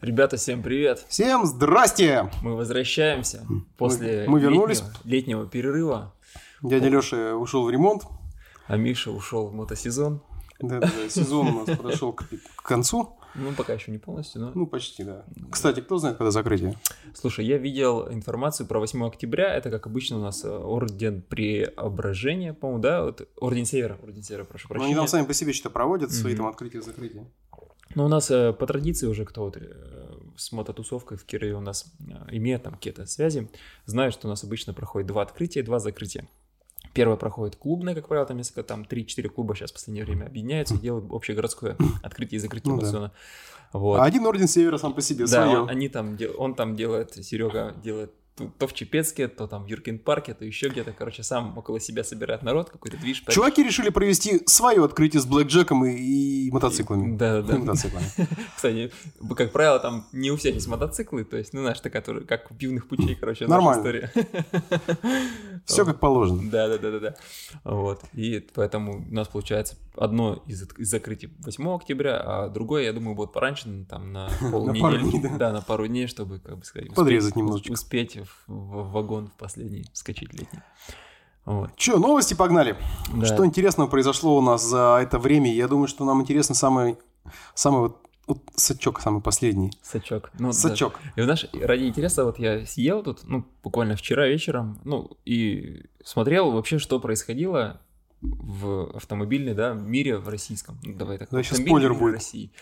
Ребята, всем привет! Всем здрасте! Мы возвращаемся после мы вернулись. летнего, летнего перерыва. Дядя Леша ушел в ремонт. А Миша ушел в мотосезон. Да, да, да, сезон у нас подошел к, к концу. Ну, пока еще не полностью, но... Ну, почти, да. Кстати, кто знает, когда закрытие? Слушай, я видел информацию про 8 октября. Это, как обычно, у нас э, орден преображения, по-моему, да? Вот, орден Севера, орден Севера, прошу Ну, прощения. они там сами по себе что-то проводят, свои Мгм. там открытия-закрытия. Ну, у нас э, по традиции уже кто вот э, с мототусовкой в Кирове у нас э, имеет там какие-то связи, знают, что у нас обычно проходит два открытия и два закрытия. Первое проходит клубное, как правило, там несколько, там 3-4 клуба сейчас в последнее время объединяются и делают общегородское открытие и закрытие Ну да. Вот. А один орден Севера сам по себе, Да, свое. он, они там, он там делает, Серега делает то, в Чепецке, то там в Юркин парке, то еще где-то, короче, сам около себя собирает народ, какой-то движ. Чуваки решили провести свое открытие с блэкджеком и, и мотоциклами. Да, да, И мотоциклами. Кстати, как правило, там не у всех есть мотоциклы, то есть, ну, знаешь, такая тоже, как у пивных путей, короче, Нормально. история. Все как положено. Да, да, да, да, да. Вот. И поэтому у нас получается одно из, из закрытий 8 октября, а другое, я думаю, будет пораньше, ну, там на полнедели. да. Да, на пару дней, чтобы, как бы сказать, Подрезать немножечко. Успеть в, в вагон в последний скачать летний. Вот. Че, новости погнали. Да. Что интересного произошло у нас за это время? Я думаю, что нам интересно самый, самый вот, вот сачок, самый последний. Сачок. Ну, да. Сачок. И знаешь, ради интереса, вот я съел тут, ну, буквально вчера вечером, ну, и смотрел вообще, что происходило в автомобильной, да, мире в российском. Ну, давай так. Да, автомобильный спойлер будет. России.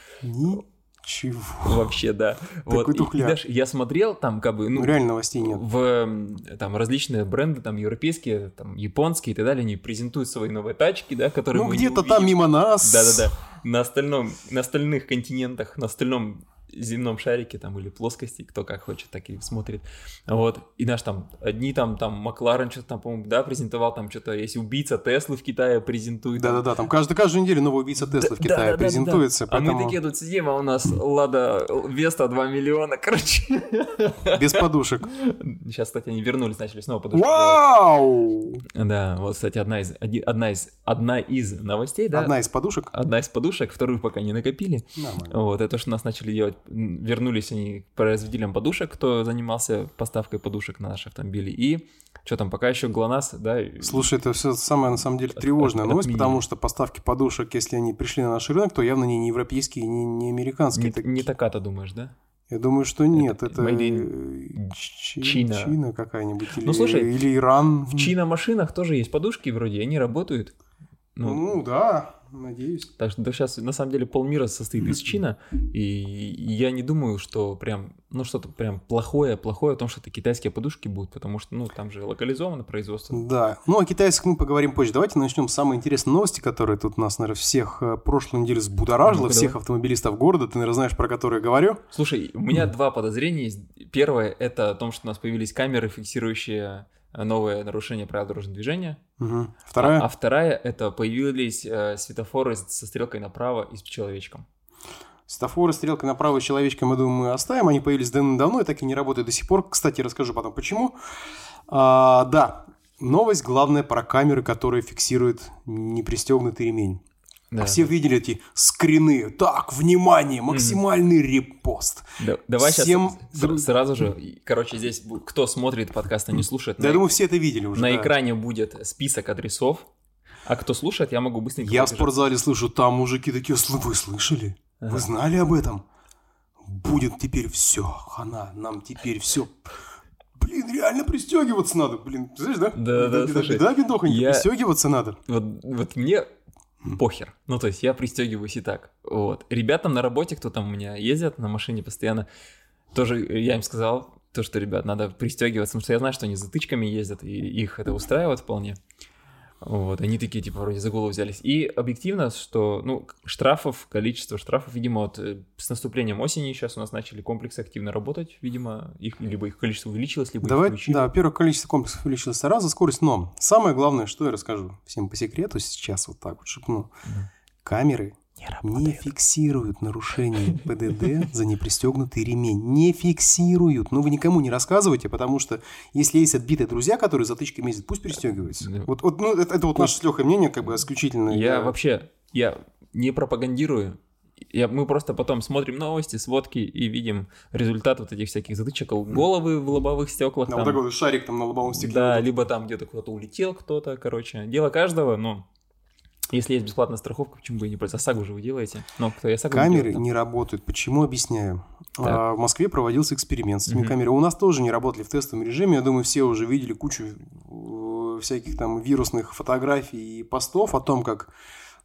Ничего. Вообще, да. Вот. Такой И- и тухляк. знаешь, я смотрел там, как бы, Ну, ну, реально новостей нет. в там различные бренды, там европейские, там японские и так далее, они презентуют свои новые тачки, да, которые Ну, где-то там мимо нас. Да-да-да. На остальном, на остальных континентах, на остальном земном шарике там или плоскости, кто как хочет, так и смотрит. Вот. И наш там, одни там, там, Макларен что-то там, по-моему, да, презентовал, там что-то, есть убийца Теслы в Китае презентует. Да-да-да, там каждую, каждую неделю новый убийца Теслы в Китае да, да, да, презентуется. А мы такие тут сидим, а у нас Лада Веста 2 миллиона, короче. без подушек. Сейчас, кстати, они вернулись, начали снова подушки. Вау! Да, вот, кстати, одна из, одна из, одна из новостей, да? Одна из подушек. Одна из подушек, вторую пока не накопили. Нормально. Вот, это что нас начали делать. Вернулись они к производителям подушек, кто занимался поставкой подушек на наши автомобили. И что там, пока еще ГЛОНАСС, да? Слушай, это все самое, на самом деле, тревожная от- новость, потому что поставки подушек, если они пришли на наш рынок, то явно не не европейские, не, не американские. не, Это- не такая-то думаешь, да? Я думаю, что нет. Это Это, Чи- Чина. Чина какая-нибудь. Или, Ну, слушай, или Иран. В чино-машинах тоже есть подушки вроде, они работают. Ну, Ну, да, надеюсь. Так что сейчас на самом деле полмира состоит из чина, и я не думаю, что прям, ну что-то прям плохое, плохое в том, что это китайские подушки будут, потому что, ну, там же локализовано производство. Да. Ну, о китайцах мы поговорим позже. Давайте начнем с самой интересной новости, которая тут нас, наверное, всех э, прошлую неделю взбудоражила, Ну-ка, всех давай. автомобилистов города. Ты, наверное, знаешь, про которые говорю. Слушай, у меня два подозрения есть. Первое это о том, что у нас появились камеры, фиксирующие новые нарушения правил дорожного движения. Мгм. Вторая. А, а вторая это появились э, светофоры со стрелкой направо и с человечком. Светофоры, стрелка направо, человечком, я думаю, мы оставим. Они появились давно и так и не работают до сих пор. Кстати, расскажу потом, почему. А, да, новость главная про камеры, которые фиксируют непристегнутый ремень. Да. Все видели эти скрины. Так, внимание, максимальный репост. Да- давай Всем сейчас сразу же, и, короче, здесь кто смотрит подкаст, а не слушает, Да, я на, думаю, все это видели уже. на да. экране будет список адресов, а кто слушает, я могу быстренько Я в спортзале слышу, там мужики такие, «Сл- вы слышали? Ага. Вы знали об этом? Будет теперь все, хана, нам теперь все. Блин, реально пристегиваться надо, блин, знаешь, да? Да, да, Беда, слушай, беда, бедохонька, я- пристегиваться надо. Вот, вот мне похер. Ну, то есть я пристегиваюсь и так. Вот. Ребятам на работе, кто там у меня ездят на машине постоянно, тоже я им сказал, то, что, ребят, надо пристегиваться, потому что я знаю, что они затычками ездят, и их это устраивает вполне. Вот, они такие, типа, вроде за голову взялись. И объективно, что, ну, штрафов, количество штрафов, видимо, вот э, с наступлением осени сейчас у нас начали комплексы активно работать, видимо, их, либо их количество увеличилось, либо их Давай, включили. да, во-первых, количество комплексов увеличилось раз за скорость, но самое главное, что я расскажу всем по секрету сейчас вот так вот шепну. Мгм. Камеры Не не работает. фиксируют нарушение ПДД за непристегнутый ремень. Не фиксируют. Но вы никому не рассказывайте, потому что если есть отбитые друзья, которые затычками ездят, пусть пристегиваются. Да. Вот, вот, ну, это, это вот наше с Лехой мнение, как бы исключительно. Я вообще, я не пропагандирую я, мы просто потом смотрим новости, сводки и видим результат вот этих всяких затычек, головы в лобовых стеклах. Да, там, вот такой вот шарик там на лобовом стекле. да, либо там где-то куда-то улетел кто-то, короче. Дело каждого, но если есть бесплатная страховка, почему бы и не пользоваться? ОСАГО же вы делаете. Но кто ОСАГО не Камеры там. не работают. Почему? Объясняю. А, в Москве проводился эксперимент с этими Мгм. камерами. У нас тоже не работали в тестовом режиме. Я думаю, все уже видели кучу э, всяких там вирусных фотографий и постов о том, как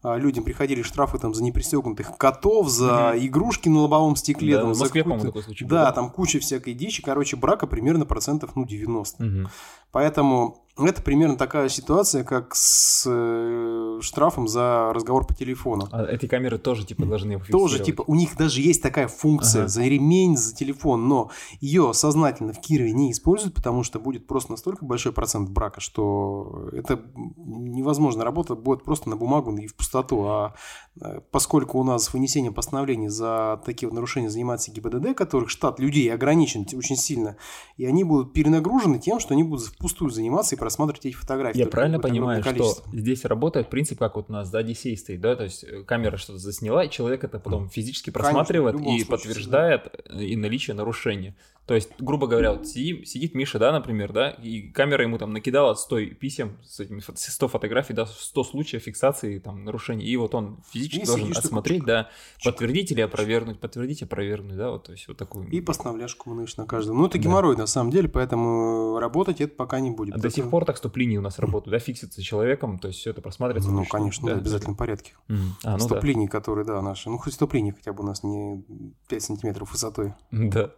а, людям приходили штрафы там за непристегнутых котов, за игрушки на лобовом стекле. Да, там, в за Москве, по-моему, такой случай был, Да, там куча всякой дичи. Короче, брака примерно процентов, ну, 90. Мгм. Поэтому это примерно такая ситуация, как с э, штрафом за разговор по телефону. А эти камеры тоже типа должны Тоже, типа, у них даже есть такая функция Ага. за ремень, за телефон, но ее сознательно в Кирове не используют, потому что будет просто настолько большой процент брака, что это невозможно. Работа будет просто на бумагу и в пустоту. А э, поскольку у нас вынесением постановлений за такие вот нарушения занимается ГИБДД, которых штат людей ограничен очень сильно, и они будут перенагружены тем, что они будут впустую заниматься и просматривать эти фотографии. Я правильно понимаю, что здесь работает принцип, как вот у нас за Одиссей стоит, да, то есть э, камера что-то засняла, и человек это потом физически Конечно, просматривает любом и случае подтверждает э, и наличие нарушения. То есть, грубо говоря, вот сидим- сидит Миша, да, например, да, и камера ему там накидала 100 писем с этими фо- 100 фотографий, да, 100 случаев фиксации там нарушений, и вот он физически И должен сидишь такой, осмотреть, да, чик. подтвердить или опровергнуть, подтвердить, опровергнуть, да, вот, то есть вот такую... И постановляшку выноешь на каждом. Ну, это Да. геморрой на самом деле, поэтому работать это пока не будет. А до Это- сих пор так стоп-линии у нас работают, да, фиксится человеком, то есть все это просматривается. Ну, вручную, конечно, да, в обязательном порядке. Мгм. А, ну да. Стоп-линии, которые, да, наши. Ну, хоть стоп-линии хотя бы у нас не 5 сантиметров высотой. Да.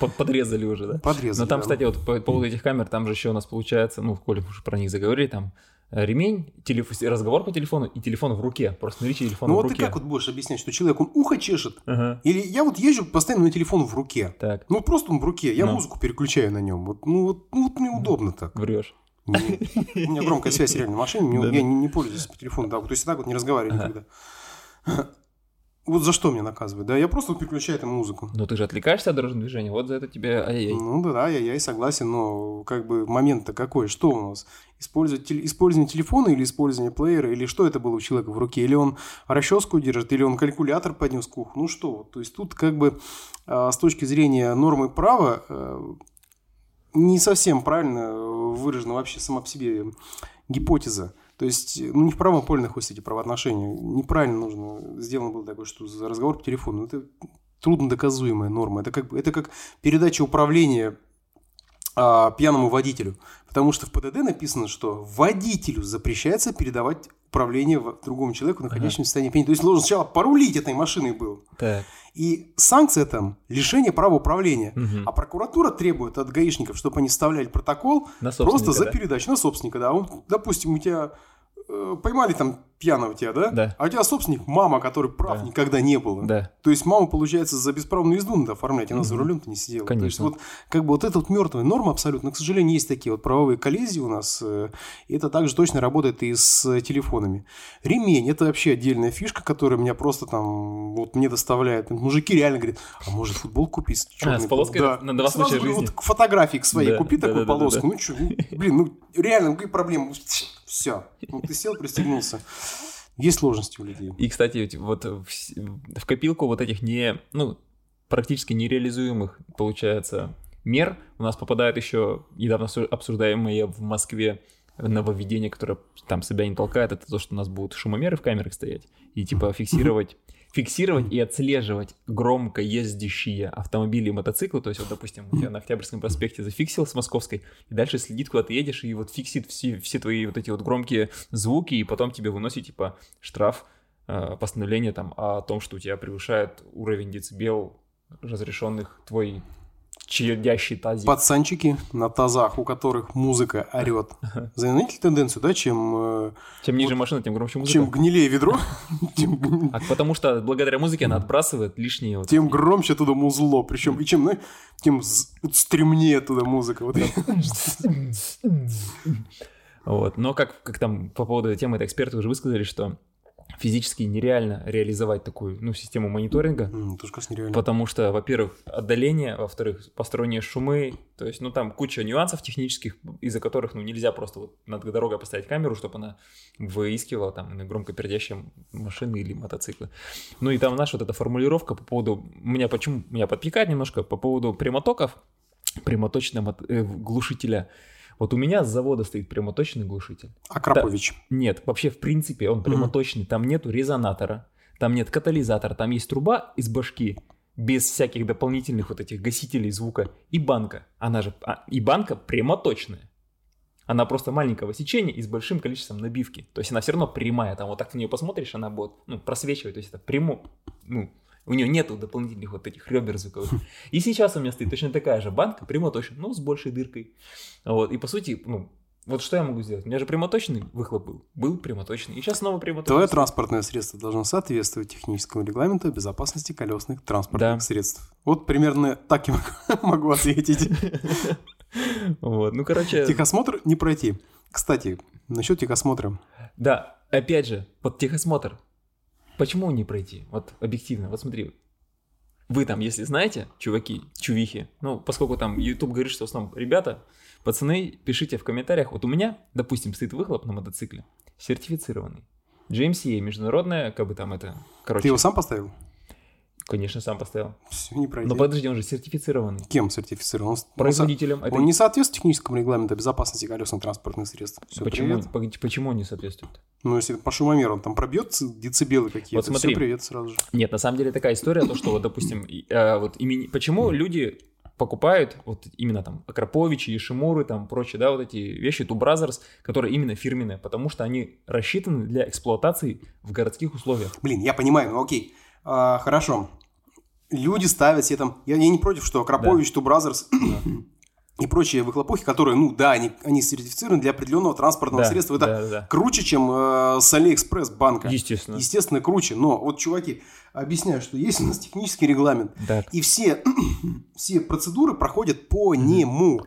Под- Подрезали уже, да? Подрезали. Но там, да. кстати, вот по поводу этих камер, там же еще у нас получается, ну, коли мы уже про них заговорили, там э, ремень, телеф- разговор по телефону и телефон в руке. Просто наличие телефона Ну, в вот ты руке. как вот будешь объяснять, что человек, он ухо чешет? Ага. Или я вот езжу постоянно на телефон в руке. Так, Ну, просто он в руке. Я Ну. музыку переключаю на нем. Вот, ну, вот, ну, вот мне удобно так. врешь. Не- У меня громкая связь реально в машине, я не, пользуюсь по телефону, да, то есть так вот не разговариваю никогда. Вот за что меня наказывают? Да, я просто переключаю там музыку. Но ты же отвлекаешься от дорожного движения, вот за это тебе ай-яй-яй. Ну да, я, я и согласен, но как бы момент-то какой? Что у нас? Использовать, теле- использование телефона или использование плеера? Или что это было у человека в руке? Или он расческу держит, или он калькулятор поднес к уху? Ну что? То есть тут как бы а, с точки зрения нормы права э, не совсем правильно выражена вообще сама по себе гипотеза. То есть, ну, не в правом поле находятся эти правоотношения. Неправильно нужно сделано было такое, что за разговор по телефону. Это трудно доказуемая норма. Это как, это как передача управления а, пьяному водителю. Потому что в ПДД написано, что водителю запрещается передавать управление другому человеку, находящемуся в состоянии пьяни. То есть должен сначала порулить этой машиной был. Так. И санкция там – лишение права управления. Мгм. А прокуратура требует от гаишников, чтобы они вставляли протокол просто за да? передачу на собственника. Да. Он, допустим, у тебя э, поймали там пьяного тебя, да? Да. А у тебя собственник мама, который прав Да. никогда не было. Да. То есть маму, получается, за бесправную езду надо оформлять, она за Мгм. рулем-то не сидела. Конечно. То есть вот как бы вот эта вот мертвая норма абсолютно. К сожалению, есть такие вот правовые коллизии у нас. э, И это также точно работает и с телефонами. Ремень – это вообще отдельная фишка, которая меня просто там вот мне доставляет. Мужики реально говорят, а может футбол купить? с чёрной с полоской пол- на два Сразу случая говорю, жизни. Вот к фотографии к своей Да, купи да, такую да, да, полоску. Ну что, блин, ну реально, ну какие проблемы? Все. Ну ты сел, пристегнулся. Есть сложности у людей. И, кстати, вот в, в копилку вот этих не, ну, практически нереализуемых, получается, мер у нас попадает еще недавно обсу- обсуждаемое в Москве нововведение, которое там себя не толкает, это то, что у нас будут шумомеры в камерах стоять и типа фиксировать фиксировать и отслеживать громко ездящие автомобили и мотоциклы. То есть, вот, допустим, тебя на Октябрьском проспекте зафиксил с Московской, и дальше следит, куда ты едешь, и вот фиксит все, все твои вот эти вот громкие звуки, и потом тебе выносит, типа, штраф, э, постановление там о том, что у тебя превышает уровень децибел разрешенных твой чадящий тазик. Пацанчики на тазах, у которых музыка орет. Заметили тенденцию, да, чем, э, Чем ниже машина, тем громче музыка. чем гнилее ведро, тем, А потому что благодаря музыке она отбрасывает лишние вот тем громче туда музло. Причем, и чем, тем вот стремнее туда музыка. Вот. Вот. Но как, как там по поводу этой темы, это эксперты уже высказали, что физически нереально реализовать такую, ну, систему мониторинга. М, Тоже, нереально. Потому что, во-первых, отдаление, во-вторых, посторонние шумы, то есть, ну, там куча нюансов технических, из-за которых, ну, нельзя просто вот над дорогой поставить камеру, чтобы она выискивала там громко пердящие машины или мотоциклы. Ну, и там наша вот эта формулировка по поводу, меня почему, меня подпекает немножко по поводу прямотоков, прямоточного мот- э, глушителя. Вот у меня с завода стоит прямоточный глушитель. Акрапович. Нет, вообще в принципе он прямоточный, там нету резонатора, там нет катализатора, там есть труба из башки без всяких дополнительных вот этих гасителей звука и банка. Она же а, и банка прямоточная. Она просто маленького сечения и с большим количеством набивки. То есть она все равно прямая. Там вот так на нее посмотришь, она будет ну, просвечивать. То есть это прямо, ну, у нее нету дополнительных вот этих ребер звуковых. И сейчас у меня стоит точно такая же банка, прямоточная, но с большей дыркой. Вот, и по сути, ну, вот что я могу сделать? У меня же прямоточный выхлоп был. Был прямоточный. И сейчас снова прямоточный. Твое транспортное средство должно соответствовать техническому регламенту безопасности колесных транспортных Да. средств. Вот примерно так я могу ответить. Вот, ну, короче, Техосмотр не пройти. Кстати, насчет техосмотра. да, опять же, вот техосмотр. Почему не пройти? Вот объективно, вот смотри. Вы там, если знаете, чуваки, чувихи, ну, поскольку там YouTube говорит, что в основном ребята, пацаны, пишите в комментариях. Вот у меня, допустим, стоит выхлоп на мотоцикле, сертифицированный. GMCA, международная, как бы там это, короче, Ты его сам поставил? Конечно, сам поставил. Все, не пройти. Но подожди, он же сертифицированный. Кем сертифицирован? Он, Производителем. он, это- он не соответствует техническому регламенту безопасности колесно-транспортных средств. Все, почему, привет. почему он не соответствует? Ну, если по шумомеру он там пробьет децибелы какие-то, Вот смотри. все, привет сразу же. Нет, на самом деле такая история, то, что вот, допустим, э, вот имени... почему люди покупают вот именно там Акроповичи, Ешимуры, там прочие, да, вот эти вещи, Two Brothers, которые именно фирменные, потому что они рассчитаны для эксплуатации в городских условиях. Блин, я понимаю, ну окей. А, хорошо. Люди ставят себе там... Я, я не против, что Akrapovič, Two Brothers и прочие выхлопухи, которые, ну да, они, они сертифицированы для определенного транспортного Да, средства. Это да, да, круче, чем э, с Алиэкспресс банка. Естественно. Естественно, круче. Но вот, чуваки, объясняю, что есть у нас технический регламент. Да. И все, все процедуры проходят по нему.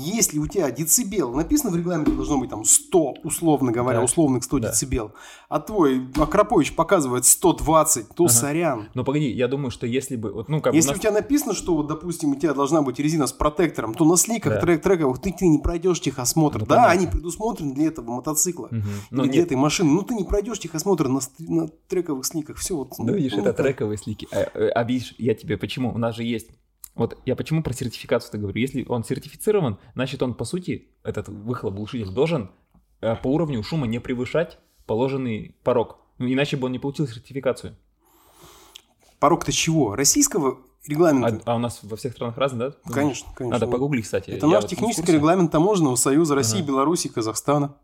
Если у тебя децибел, написано в регламенте, должно быть там 100, условно говоря, Да. условных 100 Да. децибел, а твой Акропович показывает 120, то Ага. сорян. Но погоди, я думаю, что если бы, вот, ну, как Если у у нас- тебя написано, что, вот, допустим, у тебя должна быть резина с протектором, то на сликах Да. трек трековых ты, ты не пройдешь техосмотр. Ну, да, понятно. они предусмотрены для этого мотоцикла. Или Ну, для нет, этой машины. Ну, ты не пройдешь техосмотр на, на трековых сликах. Все, вот. Да, видишь, ну, это так. трековые слики. А, а видишь, я тебе почему? У нас же есть... Вот я почему про сертификацию-то говорю. Если он сертифицирован, значит он, по сути, этот выхлоп глушитель должен э, по уровню шума не превышать положенный порог. Ну, иначе бы он не получил сертификацию. Порог-то чего? Российского А, регламента? а у нас во всех странах разный, да? Конечно, конечно. Надо погуглить, кстати. Это Я наш вот технический регламент таможенного союза России, Ага. Беларуси, Казахстана.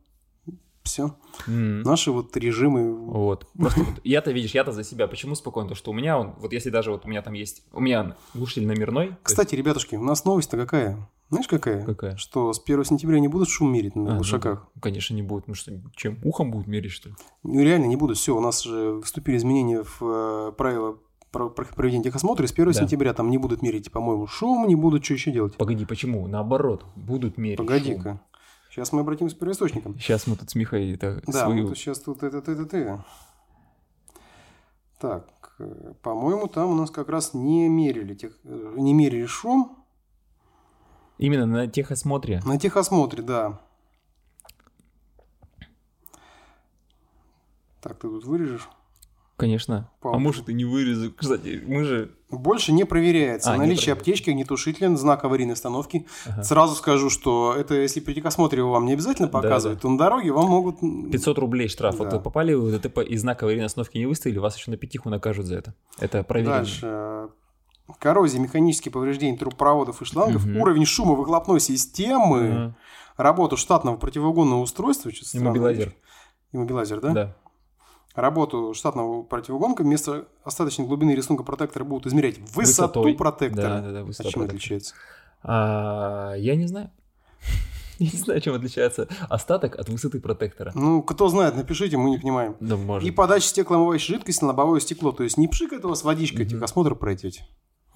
Все. М. Наши вот режимы. Вот. Просто вот я-то, видишь, я-то за себя. Почему спокойно? То, что у меня он, вот если даже вот у меня там есть, у меня глушитель номерной. то есть- Кстати, ребятушки, у нас новость-то какая? Знаешь, какая? Какая? Что с 1 сентября не будут шум мерить А, на ну глушаках. да. Конечно, не будет. Ну что, чем ухом будет мерить, что ли? Ну, реально не будут. Все, у нас же вступили изменения в э, правила про- про проведения техосмотра. И с 1 Да. сентября там не будут мерить, по-моему, шум, не будут что еще делать. Погоди, почему? Наоборот, будут мерить Погоди-ка. Сейчас мы обратимся к первоисточникам. Сейчас мы тут с Михой это Да, свою... вот сейчас тут это, это, это, это. Так, э, по-моему, там у нас как раз не мерили, тех, э, не мерили шум Именно на техосмотре. на техосмотре, да. Так, ты тут вырежешь? Конечно. А Паузу. может и не вырезу. Кстати, мы же... Больше не проверяется. А, не Наличие проверяется. аптечки, огнетушителя, знак аварийной остановки. Ага. Сразу скажу, что это если при техосмотре его вам не обязательно Да, показывать, да. то на дороге вам могут... м, 500 рублей штраф. Да. Вот вы попали в ДТП и знак аварийной остановки не выставили, вас еще на пятиху накажут за это. Это проверено. Дальше. Коррозия, механические повреждения трубопроводов и шлангов, Мгм. уровень шума выхлопной системы, Ага. работу штатного противоугонного устройства. Иммобилайзер. Иммобилайзер, да? Да. Работу штатного противоугонка вместо остаточной глубины рисунка протектора будут измерять высоту Высотой. протектора. Да, да, да, А высота чем протектора. отличается? А, я не знаю. Я не знаю, чем отличается остаток от высоты протектора. Ну, кто знает, напишите, мы не понимаем. Да, может. И подача стеклоомывающей жидкости на лобовое стекло. То есть не пшикает у вас водичкой, Мгм. техосмотр пройдете.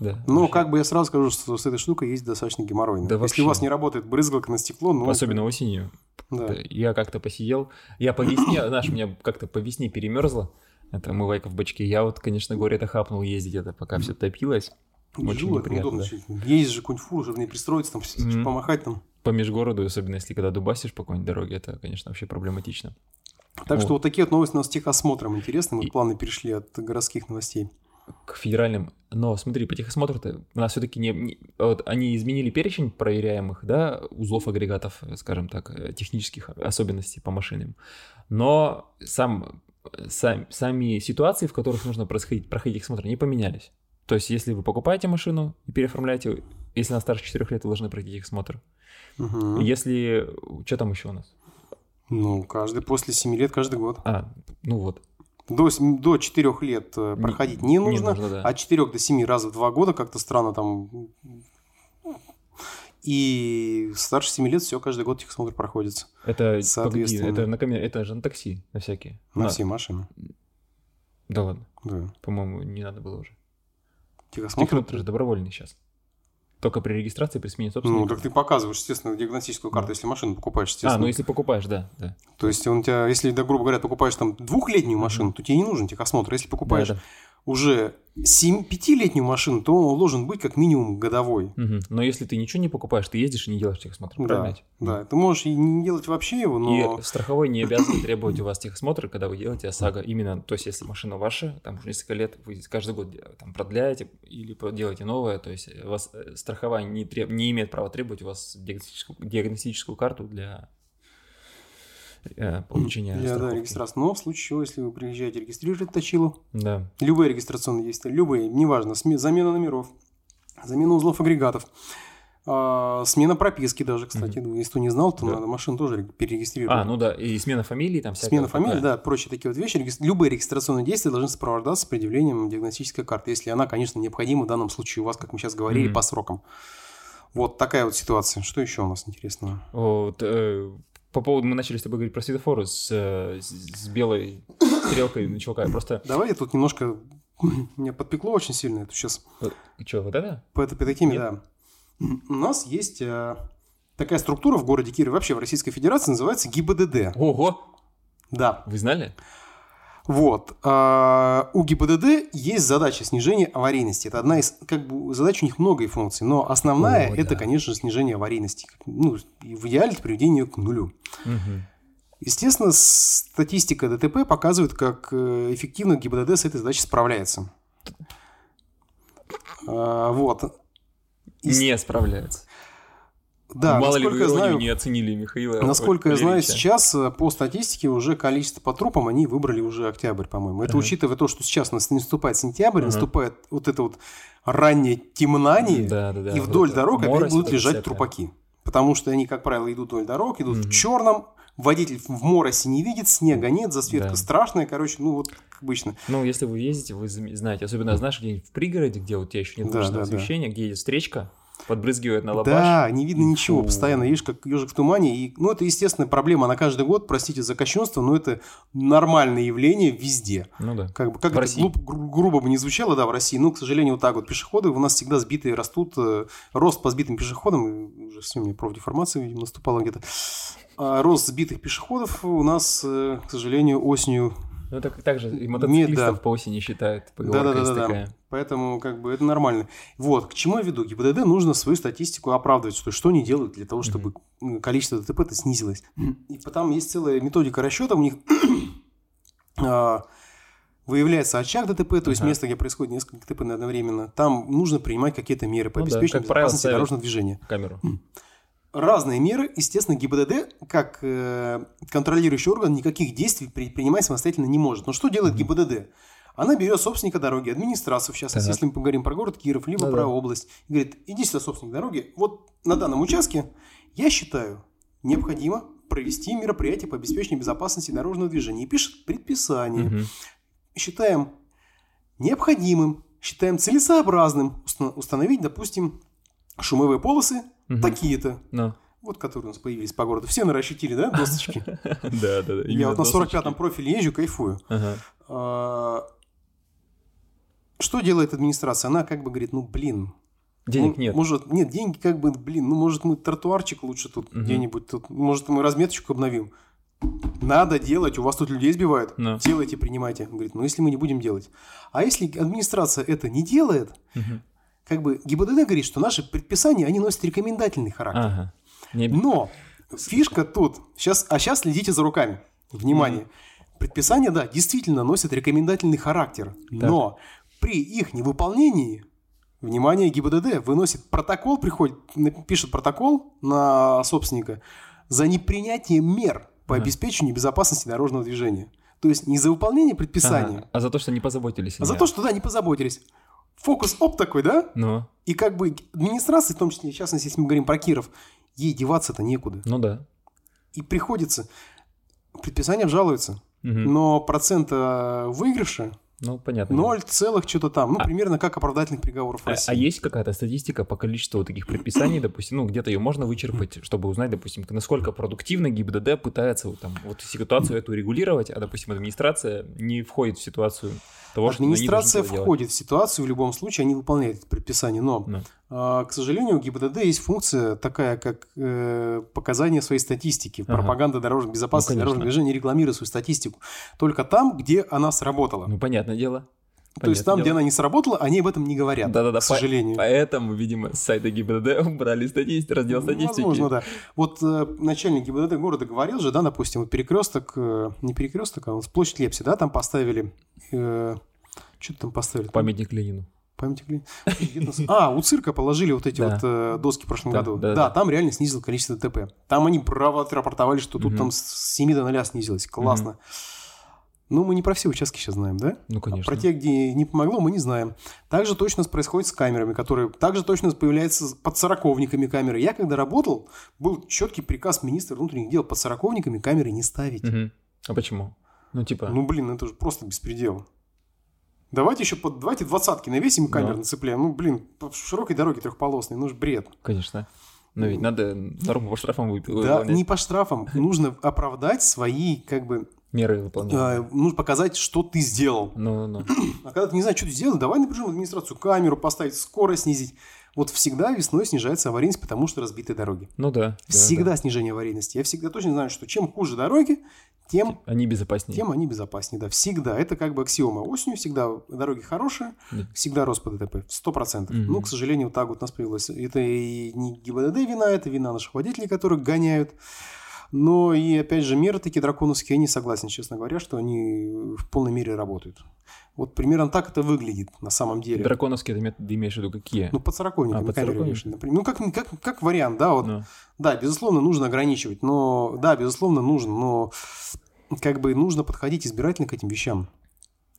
Да, Но вообще. как бы я сразу скажу, что с этой штукой есть достаточно геморройно. Да Если вообще. у вас не работает брызгалка на стекло, ну... Особенно осенью. Да. Я как-то посидел. Я по весне, знаешь, меня как-то по весне перемерзло. Это омывайка в бачке. Я вот, конечно, горе это хапнул ездить, это пока все топилось. Очень это неприятно, неудобно. да. Ездишь же какой-нибудь фуру, чтобы не пристроиться, там Мгм. помахать там. По межгороду, особенно если когда дубасишь по какой-нибудь дороге, это, конечно, вообще проблематично. Так что Вот. вот такие вот новости у нас с техосмотром интересны. Мы И- плавно перешли от городских новостей. К федеральным. Но смотри, по техосмотру-то у нас все-таки не, не- вот они изменили перечень проверяемых, да, узлов агрегатов, скажем так, э, технических особенностей по машинам. Но сам, сам- сами ситуации, в которых нужно происходить, проходить техосмотр, не поменялись. То есть, если вы покупаете машину и переоформляете, если она старше 4 лет, вы должны пройти техосмотр. Мгм. Если... Что там еще у нас? Ну, каждый после 7 лет, каждый год. А, ну вот. До, до 4 лет э, Не- проходить не нужно, нужно, да. от 4 до 7 раз в 2 года как-то странно там. И старше 7 лет все, каждый год техосмотр проходится Это, погоди, Соответственно. это, на, камер- это же на такси, на всякие. на На- все машины. Да ладно, Да. по-моему, не надо было уже. Техосмотр. Техосмотр же добровольный сейчас. Только при регистрации, при смене собственника. Ну, так ты показываешь, естественно, диагностическую карту, если машину покупаешь, естественно. а, ну если покупаешь, да, да. То есть он у тебя, если, да, грубо говоря, покупаешь там двухлетнюю машину, то тебе не нужен техосмотр. Если покупаешь Да, да. Уже сем- пятилетнюю машину, то он должен быть как минимум годовой. Мгм. Но если ты ничего не покупаешь, ты ездишь и не делаешь техосмотр, Да, правильно? да. Ты можешь и не делать вообще его, но... И страховой не обязан требовать у вас техосмотр, когда вы делаете ОСАГО. Именно, то есть, если машина ваша, там уже несколько лет, вы каждый год там, продляете или делаете новое, то есть у вас э, страховая не, треб- не имеет права требовать у вас диагностическую, диагностическую карту для э, получения Для да, страховки. регистрации. Но в случае чего, если вы приезжаете регистрировать точилу, Да. любые регистрационные действия, любые, неважно, замена номеров, замена узлов агрегатов, а, смена прописки даже, кстати. Ну, Если кто не знал, то Да. надо машину тоже реги- перерегистрировать. А, ну да, и смена фамилии там всякая Смена фамилии, да, прочие такие вот вещи. Любые регистрационные действия должны сопровождаться предъявлением диагностической карты, если она, конечно, необходима в данном случае у вас, как мы сейчас говорили, Мгм. по срокам. Вот такая вот ситуация. Что еще у нас интересного? Вот, э, по поводу, мы начали с тобой говорить про светофоры с, э, с, белой стрелкой на чувака. Просто, Давай я тут немножко... Меня подпекло очень сильно это сейчас. что, вот это? По этой, по Нет? да. У нас есть э, такая структура в городе Кирове, вообще в Российской Федерации, называется ГИБДД. Ого! Да. Вы знали? Вот. А, у ГИБДД есть задача снижения аварийности. Это одна из, как бы, задач у них много и функций, но основная О, это, да. конечно же, снижение аварийности. Ну, в идеале это приведение к нулю. Мгм. Естественно, статистика ДТП показывает, как э, эффективно ГИБДД с этой задачей справляется. А, Вот. И Не справляется. Да, Мало ли вы насколько я иронию знаю, не оценили Михаила. Насколько я знаю, сейчас э, по статистике уже количество по трупам они выбрали уже октябрь, по-моему. Это Ага. учитывая то, что сейчас у нас наступает сентябрь, Ага. наступает вот это вот раннее темнание, Да, да, да. и вот вдоль это дорог опять будут вот лежать всякое. трупаки. Потому что они, как правило, идут вдоль дорог, идут в Мгм. черном, водитель в моросе не видит, снега нет, засветка Да. страшная, короче, ну вот как обычно. Ну, если вы ездите, вы знаете, особенно, знаешь, где-нибудь в пригороде, где у тебя еще нет Да, да, да. освещения, где едет встречка, подбрызгивает на лобаш. Да, не видно ничего, постоянно едешь как ежик в тумане. И, ну, это естественная проблема, она каждый год, простите за кощунство, но это нормальное явление везде. Ну да. Как, бы, как В это России. глуп- гру- грубо бы не звучало, да, в России, ну, к сожалению, вот так вот. Пешеходы у нас всегда сбитые растут. э, Рост по сбитым пешеходам, уже все, у меня профдеформация, видимо, наступала где-то. А рост сбитых пешеходов у нас, э, к сожалению, осенью. Ну, это так же и мотоциклистов да. по осени считают. Поговорка есть Да-да-да-да. такая. Поэтому, как бы, это нормально. Вот, к чему я веду? ГИБДД нужно свою статистику оправдывать, что, что они делают для того, чтобы м, количество ДТП-то снизилось. И потом есть целая методика расчета у них. а, Выявляется очаг ДТП, то есть Ага. место, где происходит несколько ДТП одновременно. Там нужно принимать какие-то меры по Ну да, обеспечению правило, безопасности дорожного движения. Камеру. Разные меры, естественно, ГИБДД, как э, контролирующий орган, никаких действий при- принимать самостоятельно не может. Но что делает ГИБДД? Она берет собственника дороги, администрацию, в частности, Так. если мы поговорим про город Киров, либо Да-да. про область, и говорит, иди сюда, собственник дороги, вот на данном участке я считаю необходимо провести мероприятие по обеспечению безопасности дорожного движения. И пишет предписание. Мгм. Считаем необходимым, считаем целесообразным уста- установить, допустим, шумовые полосы Мгм. такие-то. Ну. Вот которые у нас появились по городу. Все наращитили, да, досточки? Да, да, да. Я вот на 45-м профиле езжу, кайфую. А, Что делает администрация? Она как бы говорит, ну, блин. Денег ну, нет. Может, нет, деньги как бы, блин, ну, может, мы тротуарчик лучше тут где-нибудь тут, может, мы разметочку обновим. надо делать, у вас тут людей сбивают, делайте, принимайте. Он говорит, ну если мы не будем делать. А если администрация это не делает. Как бы ГИБДД говорит, что наши предписания, они носят рекомендательный характер. Ага. Не- Но фишка тут, сейчас, а сейчас следите за руками. Внимание. Предписания, да, действительно носят рекомендательный характер. Но при их невыполнении, внимание, ГИБДД выносит протокол, приходит, пишет протокол на собственника за непринятие мер по Ага. обеспечению безопасности дорожного движения. То есть не за выполнение предписания, Ага. А за то, что не позаботились. а за то, что, да, не позаботились. Фокус оп такой, да? Ну, И как бы администрации, в том числе, в частности, если мы говорим про Киров, ей деваться-то некуда. ну да. И приходится, предписание обжалуется, Мгм. но процент э, выигрыша Ну, понятно. 0 целых что-то там. Ну, А- примерно как оправдательных приговоров в А, России. а есть какая-то статистика по количеству таких предписаний, допустим, ну, где-то ее можно вычерпать, чтобы узнать, допустим, насколько продуктивно ГИБДД пытается вот, там, вот ситуацию эту регулировать, а, допустим, администрация не входит в ситуацию того, что Администрация входит в ситуацию, в любом случае они выполняют это предписание, но, Ну. А, к сожалению, у ГИБДД есть функция такая, как э, показание своей статистики, Ага. пропаганда дорожной безопасности, Ну, конечно. дорожного движения, рекламирует свою статистику только там, где она сработала. Ну, понятное дело. То есть там, где она не сработала, они об этом не говорят, Да-да-да, к по- сожалению. Поэтому, видимо, с сайта ГИБДД убрали статистику, раздел статистики. Возможно, да. Вот э, начальник ГИБДД города говорил же, да, допустим, вот перекресток, э, не перекресток, а вот площадь Лепси, да, там поставили, что-то там поставили. Памятник Ленину. Памятник ли? Где-то на с- А, у цирка положили вот эти Да. вот э, доски в прошлом Да, году. да, там реально снизил количество ДТП. Там они браво отрапортовали, что тут там с 7 до 0 снизилось. Классно. Ну, мы не про все участки сейчас знаем, да? Ну, А конечно. Про те, где не помогло, мы не знаем. Также точно происходит с камерами, которые также точно появляются под сороковниками камеры. Я когда работал, был четкий приказ министра внутренних дел под сороковниками камеры не ставить. Мгм. А почему? Ну, типа... Ну, блин, это же просто беспредел. Давайте еще под, давайте двадцатки навесим и камеры Да. нацепляем. Ну, блин, по широкой дороге трехполосной, ну ж бред. Конечно. Но ведь надо норму по штрафам вы- Да, выполнять. не по штрафам. Нужно оправдать свои, как бы, Меры выполнять. э, нужно показать, что ты сделал. Ну, ну. А когда ты не знаешь, что ты сделал, давай напряжем администрацию, камеру поставить, скорость снизить. Вот всегда весной снижается аварийность, потому что разбитые дороги. Ну да. да, Всегда снижение аварийности. Я всегда точно знаю, что чем хуже дороги, тем, да. Они безопаснее. тем они безопаснее. Да, всегда. Это как бы аксиома. Осенью всегда дороги хорошие, Да. всегда рост по ДТП. Сто процентов. Мгм. Ну, к сожалению, вот так вот у нас появилось. Это и не ГИБДД вина, это вина наших водителей, которых гоняют. Но и, опять же, меры такие драконовские, я не согласен, честно говоря, что они в полной мере работают. Вот примерно так это выглядит на самом деле. Драконовские ты методы имеешь в виду какие? Ну, под сороковниками А, под камеры сороковниками. вешали, например. Ну, как, как, как вариант, да, вот. Ну. Да, безусловно, нужно ограничивать, но... Да, безусловно, нужно, но как бы нужно подходить избирательно к этим вещам.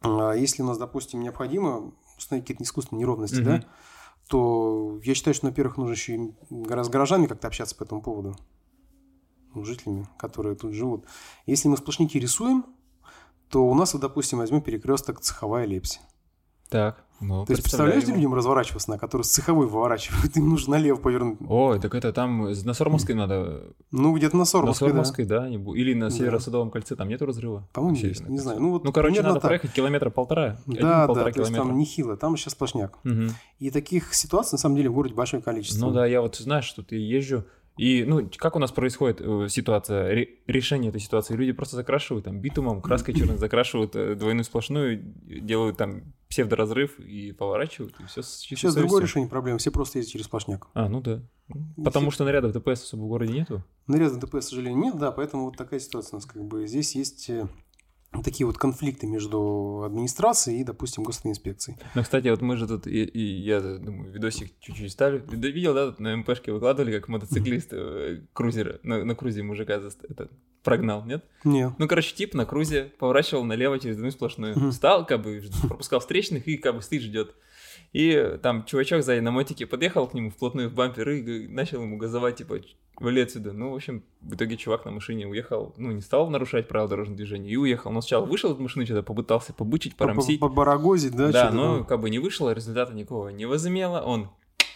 А Если у нас, допустим, необходимо установить какие-то искусственные неровности, Мгм. да, то я считаю, что, во-первых, нужно еще и с горожанами как-то общаться по этому поводу. Ну, жителями, которые тут живут. Если мы сплошники рисуем, то у нас, вот, допустим, возьмем перекресток Цеховая Лепси. Так, ну, То есть, представляешь, людям разворачиваться, на который с Цеховой выворачивают, им нужно налево повернуть. Ой, так это там на Сормовской надо. Ну, где-то на На Сормовской, да. Сормовской, да. не бу- Или на. Северо-Садовом кольце, там нету разрыва? По-моему, есть, не знаю. Ну, вот Ну, короче, надо так. проехать километра полтора. Да, один-полтора да, то есть там нехило, там сейчас сплошняк. Мгм. И таких ситуаций, на самом деле, в городе большое количество. Ну да, я вот знаешь, что ты езжу. И, ну, как у нас происходит э, ситуация, ре- решение этой ситуации? Люди просто закрашивают там битумом, краской черной закрашивают э, двойную сплошную, делают там псевдоразрыв и поворачивают, и все с Сейчас другое решение проблемы, все просто ездят через сплошняк. А, ну да. Потому что нарядов ДПС особо в городе нету. Нареза ДП, к сожалению, нет, да, поэтому вот такая ситуация у нас как бы. Здесь есть э, такие вот конфликты между администрацией и, допустим, госинспекцией. Но, кстати, вот мы же тут, и, и я думаю, видосик чуть-чуть ставлю. Да, видел, да, тут на МПшке выкладывали, как мотоциклист э, крузера, на, на крузе мужика заст- это, прогнал, нет? Не. Ну, короче, тип на крузе поворачивал налево через двойную сплошную. Мгм. Встал, как бы, пропускал встречных и как бы стоит, ждет. И там чувачок сзади на мотике подъехал к нему вплотную в бампер и начал ему газовать, типа, «Ч- вали отсюда. Ну, в общем, в итоге чувак на машине уехал, ну, не стал нарушать правила дорожного движения и уехал. Но сначала вышел из машины, что-то попытался побычить, порамсить. Побарагозить, да? Да, но как бы не вышло, результата никакого не возымело. Он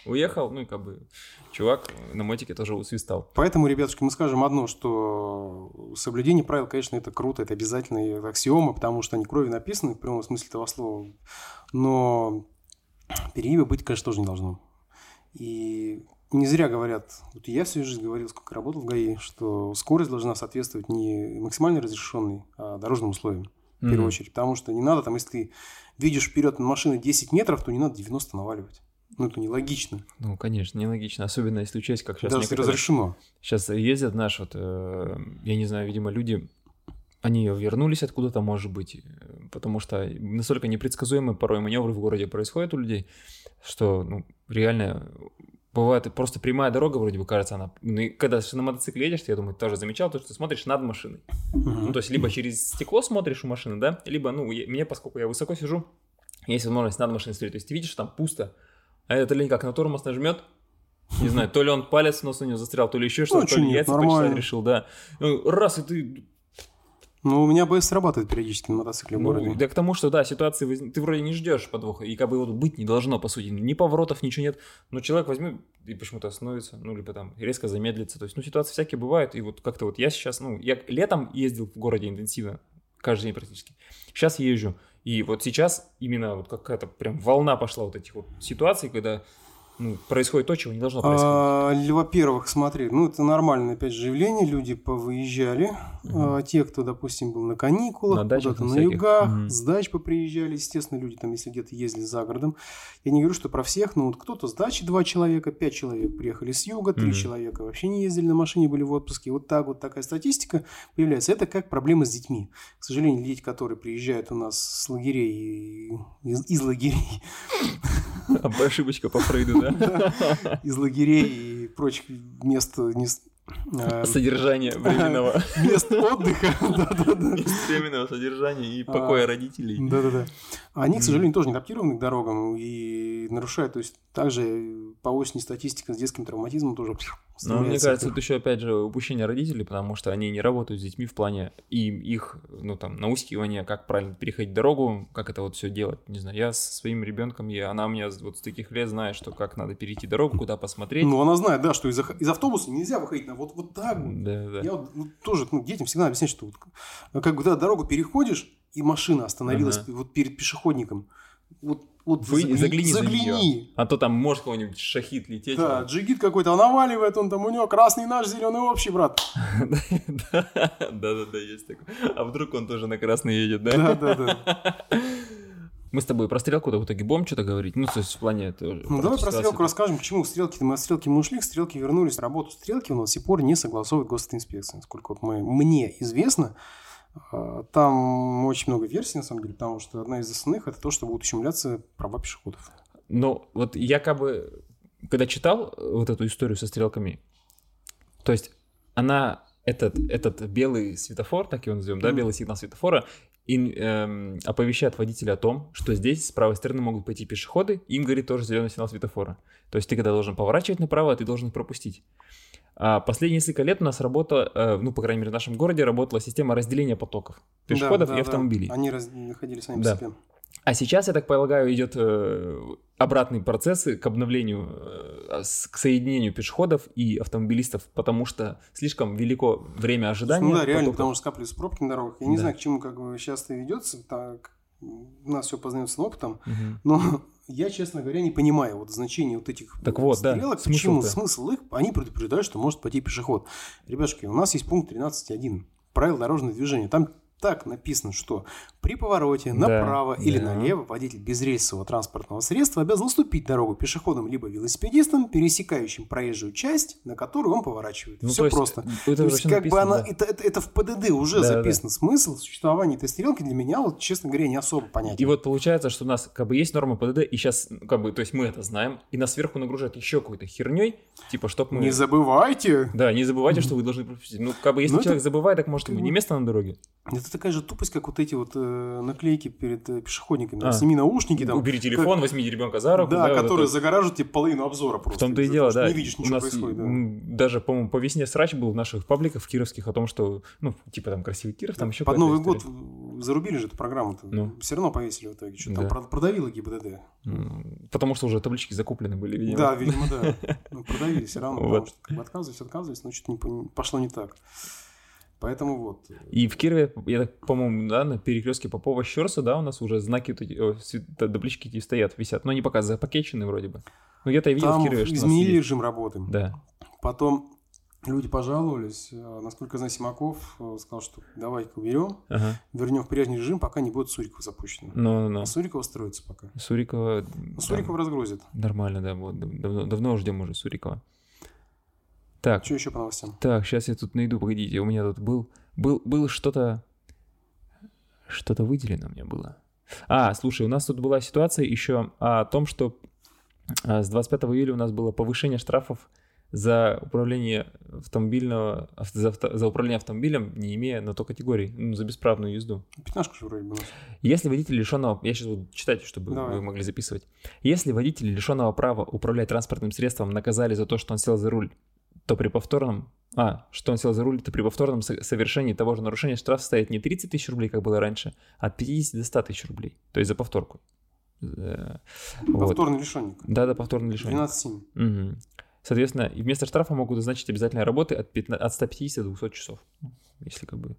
уехал, ну, и как бы чувак на мотике тоже усвистал. Поэтому, ребятушки, мы скажем одно, что соблюдение правил, конечно, это круто, это обязательно, это аксиома, потому что они крови написаны в прямом смысле этого слова. Но перегиба быть, конечно, тоже не должно. И не зря говорят, вот я всю жизнь говорил, сколько работал в ГАИ, что скорость должна соответствовать не максимально разрешенной, а дорожным условиям, в первую очередь. Потому что не надо, там, если ты видишь вперед на машины 10 метров, то не надо 90 наваливать. Ну, это нелогично. Ну, конечно, нелогично. Особенно если учесть, как сейчас Даже некоторые- разрешено. Сейчас ездят, знаешь, вот, э, я не знаю, видимо, люди, они вернулись откуда-то, может быть, э, потому что настолько непредсказуемые порой маневры в городе происходят у людей, что, ну, реально, бывает просто прямая дорога, вроде бы, кажется, она... Ну, и когда ты на мотоцикле едешь, я думаю, тоже замечал, то, что ты смотришь над машиной. Ну, то есть, либо через стекло смотришь у машины, да, либо, ну, я- мне, поскольку я высоко сижу, есть возможность над машиной смотреть. То есть, ты видишь, там пусто, а этот олень как на тормоз нажмет, не знаю, то ли он палец в нос у него застрял, то ли еще что-то, то чё ли яйца почесать решил, да. Ну, Раз, и ты... Ну, у меня БС срабатывает периодически на мотоцикле в Ну, городе. да к тому, что, да, ситуации возник- ты вроде не ждешь подвоха, и как бы его быть не должно, по сути. Ни поворотов, ничего нет. Но человек возьмет и почему-то остановится, ну, либо там резко замедлится. То есть, ну, ситуации всякие бывают. И вот как-то вот я сейчас, ну, я летом ездил в городе интенсивно, каждый день практически. Сейчас езжу. И вот сейчас именно вот какая-то прям волна пошла вот этих вот ситуаций, когда ну, происходит то, чего не должно происходить. А, Во-первых, смотри, ну это нормальное опять же явление, люди повыезжали, Мгм. а, те, кто, допустим, был на каникулах, На куда-то на всяких. югах, Мгм. с дач поприезжали, естественно, люди там, если где-то ездили за городом. Я не говорю, что про всех, но вот кто-то с дачи два человека, пять человек приехали с юга, три Мгм. человека вообще не ездили на машине, были в отпуске. Вот так вот такая статистика появляется. Это как проблема с детьми. К сожалению, дети, которые приезжают у нас с лагерей, из, из лагерей, Ошибочка по Фрейду, да? из лагерей и прочих мест, не э, Содержание временного. мест отдыха. Да-да-да. Временного содержания и покоя А, родителей. Да-да-да. Они, к сожалению, тоже не адаптированы к дорогам и нарушают. То есть, также по осени статистика с детским травматизмом тоже Но мне кажется, это еще опять же упущение родителей, потому что они не работают с детьми в плане и их, ну там, наускивания, как правильно переходить дорогу, как это вот все делать. Не знаю, я со своим ребенком, я, она у меня вот с таких лет знает, что как надо перейти дорогу, куда посмотреть. Ну, она знает, да, что из, из автобуса нельзя выходить на вот, вот так вот. Да, да. Я вот, ну, тоже ну, детям всегда объясняю, что вот, когда дорогу переходишь, и машина остановилась Ага. вот перед пешеходником, вот, вот Вы загляни, за загляни. неё. А то там может какой-нибудь шахид лететь. Да, он- джигит какой-то наваливает, он там у него красный наш, зеленый общий, брат. Да, да, да, есть такой. А вдруг он тоже на красный едет, да? Да, да, да. Мы с тобой про стрелку-то в итоге будем что-то говорить? Ну, то есть в плане... тоже Ну, давай про стрелку расскажем, почему стрелки мы от стрелки мы ушли, к стрелке вернулись. Работу стрелки у нас до сих пор не согласовывает госинспекция. Насколько вот мы, мне известно, А, там очень много версий, на самом деле, потому что одна из основных это то, что будут ущемляться права пешеходов. Ну, вот я как бы, когда читал э, вот эту историю со стрелками, то есть она, этот, этот белый светофор, так его назовем, да, белый сигнал светофора, ин- эм, оповещает водителя о том, что здесь с правой стороны могут пойти пешеходы, им горит тоже зеленый сигнал светофора. То есть ты когда должен поворачивать направо, ты должен их пропустить. А последние несколько лет у нас работала, э, ну, по крайней мере, в нашем городе работала система разделения потоков пешеходов Да, и да, да. автомобилей. Они раз- находили сами Да. по себе. А сейчас, я так полагаю, идет э, обратный процесс к обновлению, э, к соединению пешеходов и автомобилистов, потому что слишком велико время ожидания. Ну да, реально, потоков. потому что скапливаются пробки на дорогах. Я не Да. знаю, к чему как бы сейчас это ведется, так у нас все познается опытом, Мгм. но я, честно говоря, не понимаю вот значения вот этих Так вот, да, стрелок. Почему смысл-то? смысл их? Они предупреждают, что может пойти пешеход. Ребятушки, у нас есть пункт 13.1 правил дорожного движения. Там так написано, что при повороте Да, направо или да. налево водитель безрельсового транспортного средства обязан уступить дорогу пешеходам либо велосипедистам, пересекающим проезжую часть, на которую он поворачивает. Ну, Все то есть, просто. э, Это То есть, вообще как бы написано, она, да. это, это, это в ПДД уже Да, да, записан. Смысл существования этой стрелки для меня, вот, честно говоря, не особо понятен. И вот получается, что у нас как бы есть норма ПДД, и сейчас, как бы, то есть мы это знаем, и нас сверху нагружают еще какой-то херней, типа, чтоб мы... Не забывайте, Да, не забывайте, что вы должны пропустить. Ну, как бы, если Ну, это- человек забывает, так может ему не бы- место на дороге. это такая же тупость, как вот эти вот э, наклейки перед э, пешеходниками. А. Сними наушники там. Убери телефон, возьми ребенка за руку. Да, вот которые это. загораживают тебе половину обзора просто. В том-то и дело, да. Не видишь, ничего происходит. да. даже, по-моему, по весне срач был в наших пабликах кировских о том, что, ну, типа там красивый Киров, там еще Под Новый год история. зарубили же эту программу. Ну. Все равно повесили в итоге. Что Да. там прод- продавило ГИБДД. Потому что уже таблички закуплены были, видимо. Да, видимо, да. Ну, продавили все равно, Вот. потому что как отказывались, отказывались, но что-то пошло не так. Поэтому вот. И в Кирове, я так, по-моему, да, на перекрестке Попова Щерса, да, у нас уже знаки таблички эти стоят, висят. Но они пока запакечены вроде бы. Ну, где-то я видел Там в Кирове, что изменили есть. режим работы. Да. Потом люди пожаловались. э, Насколько я знаю, Симаков э, сказал, что давай-ка уберем, Ага. вернем в прежний режим, пока не будет Сурикова запущено. Ну, ну. А Сурикова строится пока. Сурикова... Ну, Сурикова разгрузит. Нормально, да, вот. дав- Давно, давно ждем уже Сурикова. Так, Что еще по новостям? так, сейчас я тут найду, погодите, у меня тут был, был, было что-то, что-то выделено у меня было. А, слушай, у нас тут была ситуация еще о том, что а, с 25 июля у нас было повышение штрафов за управление автомобильного, ав- за, авто- за управление автомобилем, не имея на то категории, ну, за бесправную езду. Пятнашка же вроде бы у нас. Если водитель лишенного... Я сейчас буду читать, чтобы Давай. вы могли записывать. Если водитель лишенного права управлять транспортным средством наказали за то, что он сел за руль, то при повторном... А, что он сел за руль, то при повторном со- совершении того же нарушения штраф составит не 30 тысяч рублей, как было раньше, а от 50 до 100 тысяч рублей. То есть за повторку. Э, вот. Повторный лишенник. Да, да, повторное лишение. 12-7. Мгм. Соответственно, вместо штрафа могут назначить обязательной работы от, 15 от 150 до 200 часов. Если как бы...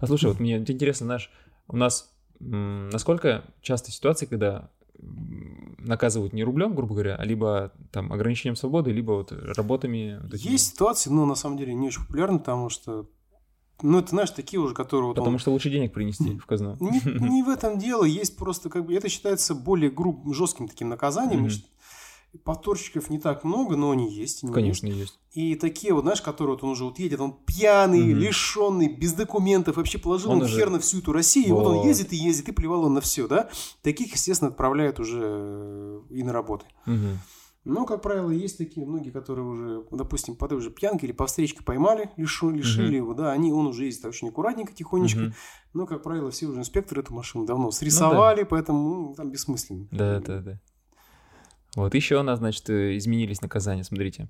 А слушай, вот мне интересно, знаешь, у нас насколько часто ситуации, когда наказывают не рублем, грубо говоря, а либо там ограничением свободы, либо вот работами... вот этими. Есть ситуации, но на самом деле не очень популярны, потому что, ну, это, знаешь, такие уже, которые вот Потому он- что лучше денег принести в казну. Не, не в этом дело, есть просто как бы это считается более груб, жестким таким наказанием. Повторщиков не так много, но они есть. они Конечно, есть. есть. И такие вот, знаешь, которые вот он уже вот едет, он пьяный, Мгм. лишенный, без документов, вообще положил Он он уже- хер на всю эту Россию, и вот он Вот. ездит и ездит, и плевал он на все, да? Таких, естественно, отправляют уже э, и на работы. Мгм. Но, как правило, есть такие многие, которые уже, допустим, по той же пьянке или по встречке поймали, лишу- лишили его, да, они, он уже ездит очень аккуратненько, тихонечко. Мгм. Но, как правило, все уже инспекторы эту машину давно срисовали, поэтому ну, там бессмысленно. Да, да, да. Вот еще у нас, значит, э, изменились наказания, смотрите.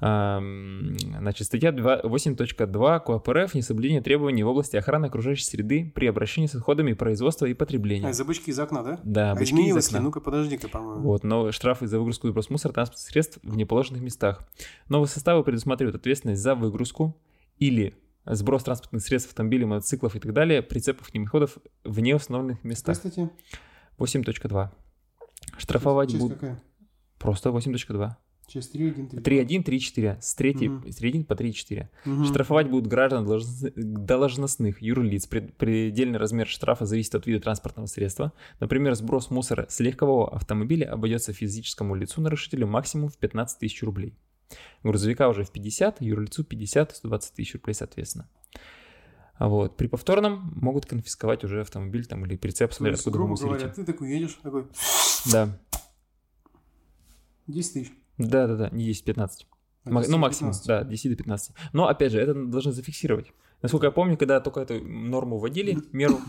Значит, статья 2 8.2 КОАП РФ «Несоблюдение требований в области охраны окружающей среды при обращении с отходами производства и потребления». А, из-за бычки из окна, да? Да, а бычки из окна. Ну-ка, подожди-ка, по-моему. Вот, но штрафы за выгрузку и выброс мусора транспортных средств в неположенных местах. Новые составы предусматривают ответственность за выгрузку или сброс транспортных средств, автомобилей, мотоциклов и так далее, прицепов и мехходов в неустановленных местах. статья? 8.2. Штрафовать Часть будут какая? просто 8.2. Часть 3, 1, 3. 3.1, 3.4. С 3, Мгм. с 3.1 по 3.4. Штрафовать будут граждан должностных, юрлиц. Пред- Предельный размер штрафа зависит от вида транспортного средства. Например, сброс мусора с легкового автомобиля обойдется физическому лицу нарушителю максимум в 15 тысяч рублей. Грузовика уже в 50, юрлицу 50, 120 тысяч рублей соответственно. А вот при повторном могут конфисковать уже автомобиль там или прицеп, смотря откуда грубо говоря, ты такой едешь, такой, Да, 10 тысяч. да, да, да, не 10, 15. А Ма- 10 ну, максимум, 15. да, 10 до 15. Но, опять же, это должны зафиксировать. Насколько я помню, когда только эту норму вводили, меру,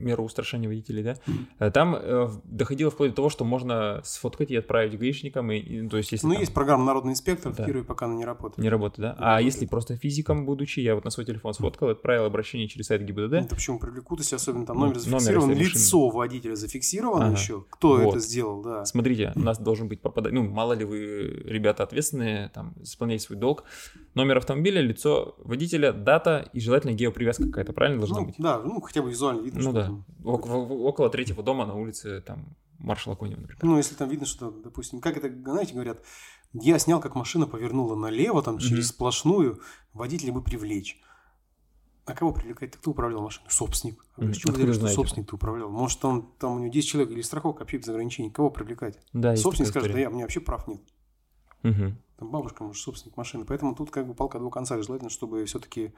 меру устрашения водителей, да, э, там э, доходило вплоть до того, что можно сфоткать и отправить гаишникам, и, и, ну, то есть, если Ну, там есть программа «Народный инспектор», Да. в Кирове пока она не работает. не работает, да? Не а работает. если просто физиком будучи, я вот на свой телефон сфоткал, отправил обращение через сайт ГИБДД, Это почему привлекут, если особенно там Ну, номер номер, зафиксирован, если лицо водителя зафиксировано Ага. еще, кто Вот. это сделал, да. Смотрите, у нас должен быть попадать, ну, мало ли вы, ребята ответственные, там, исполняете свой долг. Номер автомобиля, лицо водителя, дата и желательно геопривязка какая-то, правильно должна Ну, быть? да, ну хотя бы визуально видно, Ну что да. там. Ок- в- около третьего дома на улице, там, маршала Конева, например. Ну, если там видно, что, допустим, как это, знаете, говорят, я снял, как машина повернула налево, там, через Мгм. сплошную, водителя бы привлечь. А кого привлекать? Кто управлял машиной? Собственник. А с чего Откуда взяли, что знаете? собственник-то управлял? Может, он, там у него 10 человек или страховка вообще без ограничений. Кого привлекать? Да, собственник скажет, да я, меня вообще прав нет. Мгм. Там бабушка, может, собственник машины. Поэтому тут как бы палка двух концах. Желательно, чтобы все-таки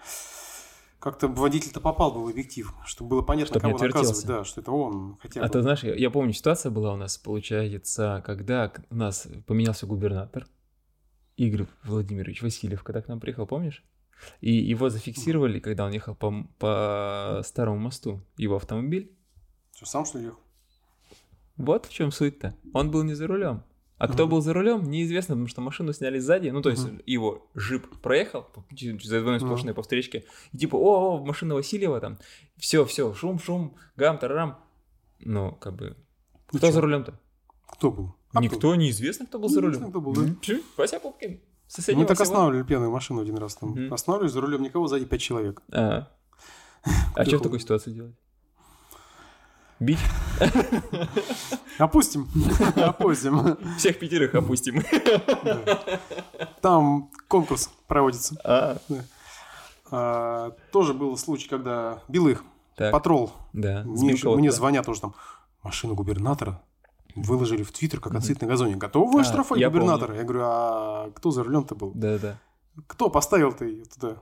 как-то водитель-то попал бы в объектив, чтобы было понятно, Чтоб не кого наказывать. Да, что это он хотя бы. А ты знаешь, я, я помню, ситуация была у нас, получается, когда у нас поменялся губернатор, Игорь Владимирович Васильев, когда к нам приехал, помнишь? И его зафиксировали, когда он ехал по, по старому мосту, его автомобиль. Что, сам что ли ехал? Вот в чем суть-то. Он был не за рулем. А кто был за рулем, неизвестно, потому что машину сняли сзади. Ну, то есть его джип проехал за двойной сплошной по встречке. И типа, о, о, машина Васильева там. Все, все, шум, шум, гам, тарарам. Ну, как бы. Ну Кто за рулем-то? Кто был? А Никто, неизвестно, кто был за рулем. Кто был, да. Вася Пупкин. соседнего Мы так останавливали пьяную машину один раз. Там. Останавливались, за рулем никого, сзади пять человек. А, а что в такой ситуации делать? Бить? Опустим. Опустим. Всех пятерых опустим. Там конкурс проводится. А, А, Тоже был случай, когда Белых, так, патрол, да. мне, да. звонят тоже там, машину губернатора выложили в Твиттер, как отсыт на газоне. Готовы А, я губернатора? Я говорю, а кто за рулем-то был? Да, да. Кто поставил-то ее туда?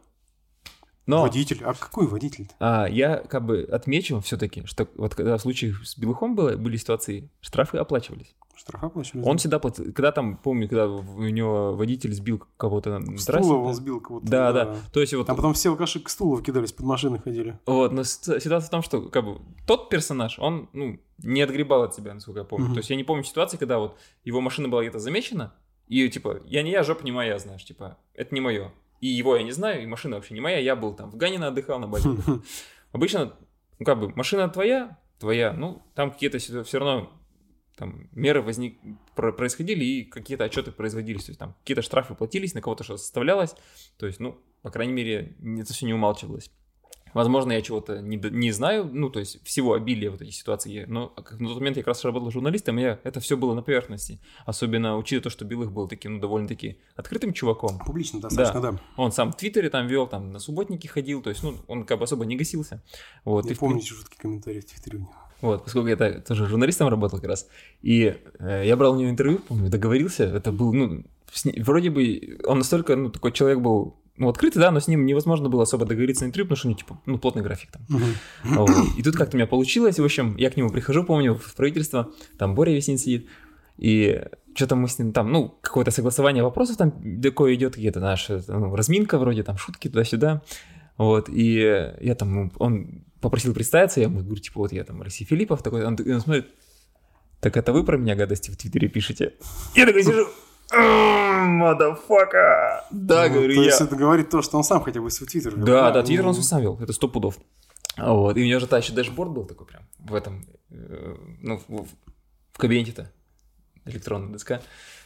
Но Водитель. А какой водитель-то? а, я как бы отмечу все-таки, что вот когда в случаях с Белухом было, были ситуации, штрафы оплачивались. Штрафа оплачивали? Он всегда платил. Когда там, помню, когда у него водитель сбил кого-то на трассе. Стула он да. сбил кого-то. Да, да. То есть вот, А потом все алкаши к стулу кидались, под машины ходили. вот, но ситуация в том, что как бы тот персонаж, он, ну, не отгребал от себя, насколько я помню. Мгм. То есть я не помню ситуации, когда вот его машина была где-то замечена, и типа, я не я, жопа не моя, знаешь, типа, это не мое. И его я не знаю, и машина вообще не моя, я был там в Ганина отдыхал на базе. Обычно, ну, как бы, машина твоя, твоя, ну, там какие-то все равно там меры возник, про- происходили и какие-то отчеты производились, то есть там какие-то штрафы платились, на кого-то что-то составлялось, то есть, ну, по крайней мере, это все не умалчивалось. Возможно, я чего-то не, не знаю, ну, то есть всего обилия вот этих ситуаций, но на тот момент я как раз работал журналистом, и я, это все было на поверхности, особенно учитывая то, что Белых был таким, ну, довольно-таки открытым чуваком. Публично достаточно, да. Он сам в Твиттере там вел, там на субботники ходил, то есть, ну, он как бы особо не гасился. Вот, Я и в помню эти жуткие комментарии в Твиттере у него. вот, поскольку я тоже журналистом работал как раз, и э, я брал у него интервью, помню, договорился, это был, ну, с вроде бы он настолько, ну, такой человек был, ну, открытый, да, но с ним невозможно было особо договориться на интервью, потому что у него, типа, ну, плотный график там. Вот. И тут как-то у меня получилось, в общем, я к нему прихожу, помню, в правительство, там Боря Весин сидит, и что-то мы с ним там, ну, какое-то согласование вопросов там такое идет, какие-то наша ну, разминка вроде, там шутки туда-сюда, вот, и я там, ну, он попросил представиться, я ему говорю, типа, вот я там Алексей Филиппов такой, он, он смотрит, так это вы про меня гадости в Твиттере пишете? Я такой сижу, motherfucker, да, Ну, говорю То я. есть это говорит то, что он сам хотя бы свой Твиттер вел. Да, да, Ну, Твиттер он сам вел, это сто пудов. Вот, и у него же та еще dashboard был такой прям в этом, э, ну, в, в кабинете-то, электронная доска,